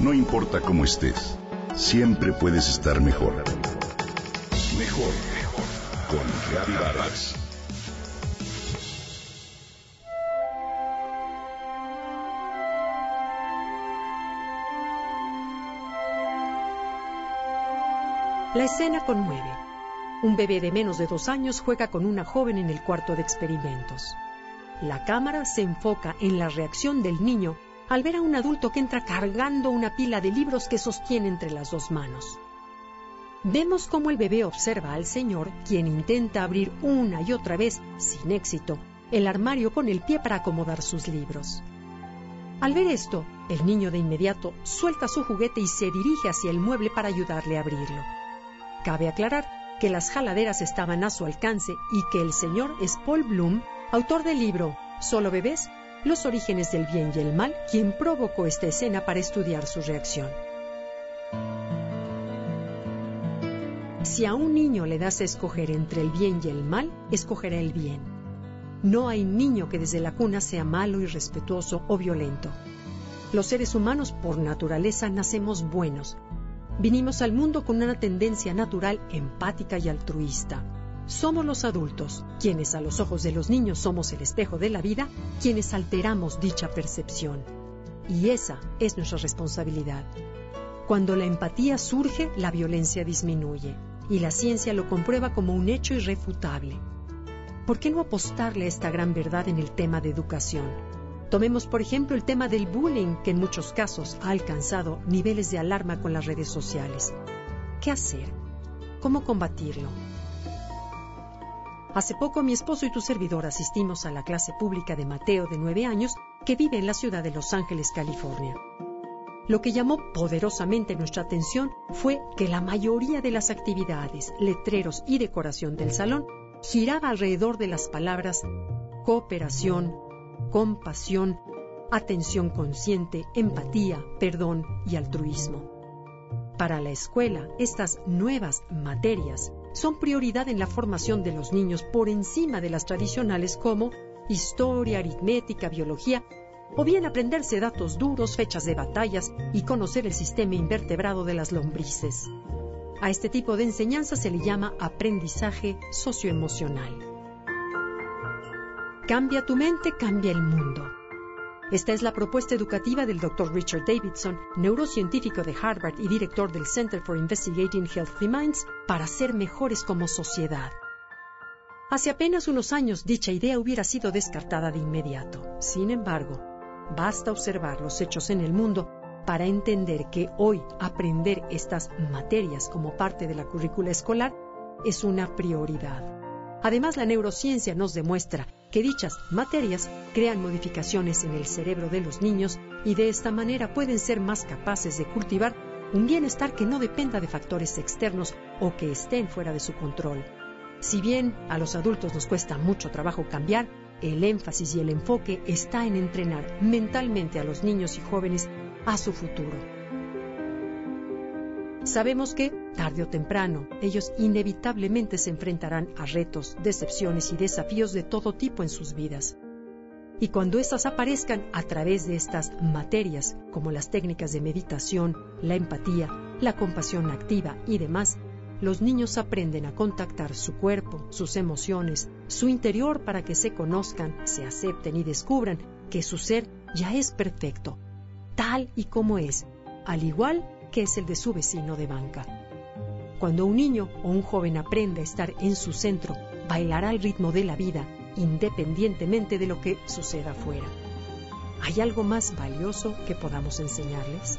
No importa cómo estés, siempre puedes estar mejor. Mejor, mejor. Con Vargas. La escena conmueve. Un bebé de menos de dos años juega con una joven en el cuarto de experimentos. La cámara se enfoca en la reacción del niño al ver a un adulto que entra cargando una pila de libros que sostiene entre las dos manos. Vemos cómo el bebé observa al señor, quien intenta abrir una y otra vez, sin éxito, el armario con el pie para acomodar sus libros. Al ver esto, el niño de inmediato suelta su juguete y se dirige hacia el mueble para ayudarle a abrirlo. Cabe aclarar que las jaladeras estaban a su alcance y que el señor es Paul Bloom, autor del libro Solo bebés, los orígenes del bien y el mal, quien provocó esta escena para estudiar su reacción. Si a un niño le das a escoger entre el bien y el mal, escogerá el bien. No hay niño que desde la cuna sea malo, irrespetuoso o violento. Los seres humanos por naturaleza nacemos buenos, Vinimos al mundo con una tendencia natural empática y altruista. Somos los adultos, quienes a los ojos de los niños somos el espejo de la vida, quienes alteramos dicha percepción. Y esa es nuestra responsabilidad. Cuando la empatía surge, la violencia disminuye, y la ciencia lo comprueba como un hecho irrefutable. ¿Por qué no apostarle a esta gran verdad en el tema de educación? Tomemos, por ejemplo, el tema del bullying, que en muchos casos ha alcanzado niveles de alarma con las redes sociales. ¿Qué hacer? ¿Cómo combatirlo? Hace poco mi esposo y tu servidor asistimos a la clase pública de Mateo de nueve años que vive en la ciudad de Los Ángeles, California. Lo que llamó poderosamente nuestra atención fue que la mayoría de las actividades, letreros y decoración del salón giraba alrededor de las palabras cooperación, compasión, atención consciente, empatía, perdón y altruismo. Para la escuela, estas nuevas materias son prioridad en la formación de los niños por encima de las tradicionales como historia, aritmética, biología, o bien aprenderse datos duros, fechas de batallas y conocer el sistema invertebrado de las lombrices. A este tipo de enseñanza se le llama aprendizaje socioemocional. Cambia tu mente, cambia el mundo. Esta es la propuesta educativa del Dr. Richard Davidson, neurocientífico de Harvard y director del Center for Investigating Healthy Minds, para ser mejores como sociedad. Hace apenas unos años dicha idea hubiera sido descartada de inmediato. Sin embargo, basta observar los hechos en el mundo para entender que hoy aprender estas materias como parte de la currícula escolar es una prioridad. Además, la neurociencia nos demuestra que dichas materias crean modificaciones en el cerebro de los niños y de esta manera pueden ser más capaces de cultivar un bienestar que no dependa de factores externos o que estén fuera de su control. Si bien a los adultos nos cuesta mucho trabajo cambiar, el énfasis y el enfoque está en entrenar mentalmente a los niños y jóvenes a su futuro. Sabemos que, tarde o temprano, ellos inevitablemente se enfrentarán a retos, decepciones y desafíos de todo tipo en sus vidas. Y cuando éstas aparezcan a través de estas materias, como las técnicas de meditación, la empatía, la compasión activa y demás, los niños aprenden a contactar su cuerpo, sus emociones, su interior para que se conozcan, se acepten y descubran que su ser ya es perfecto, tal y como es, al igual que es el de su vecino de banca. Cuando un niño o un joven aprende a estar en su centro, bailará al ritmo de la vida, independientemente de lo que suceda afuera. ¿Hay algo más valioso que podamos enseñarles?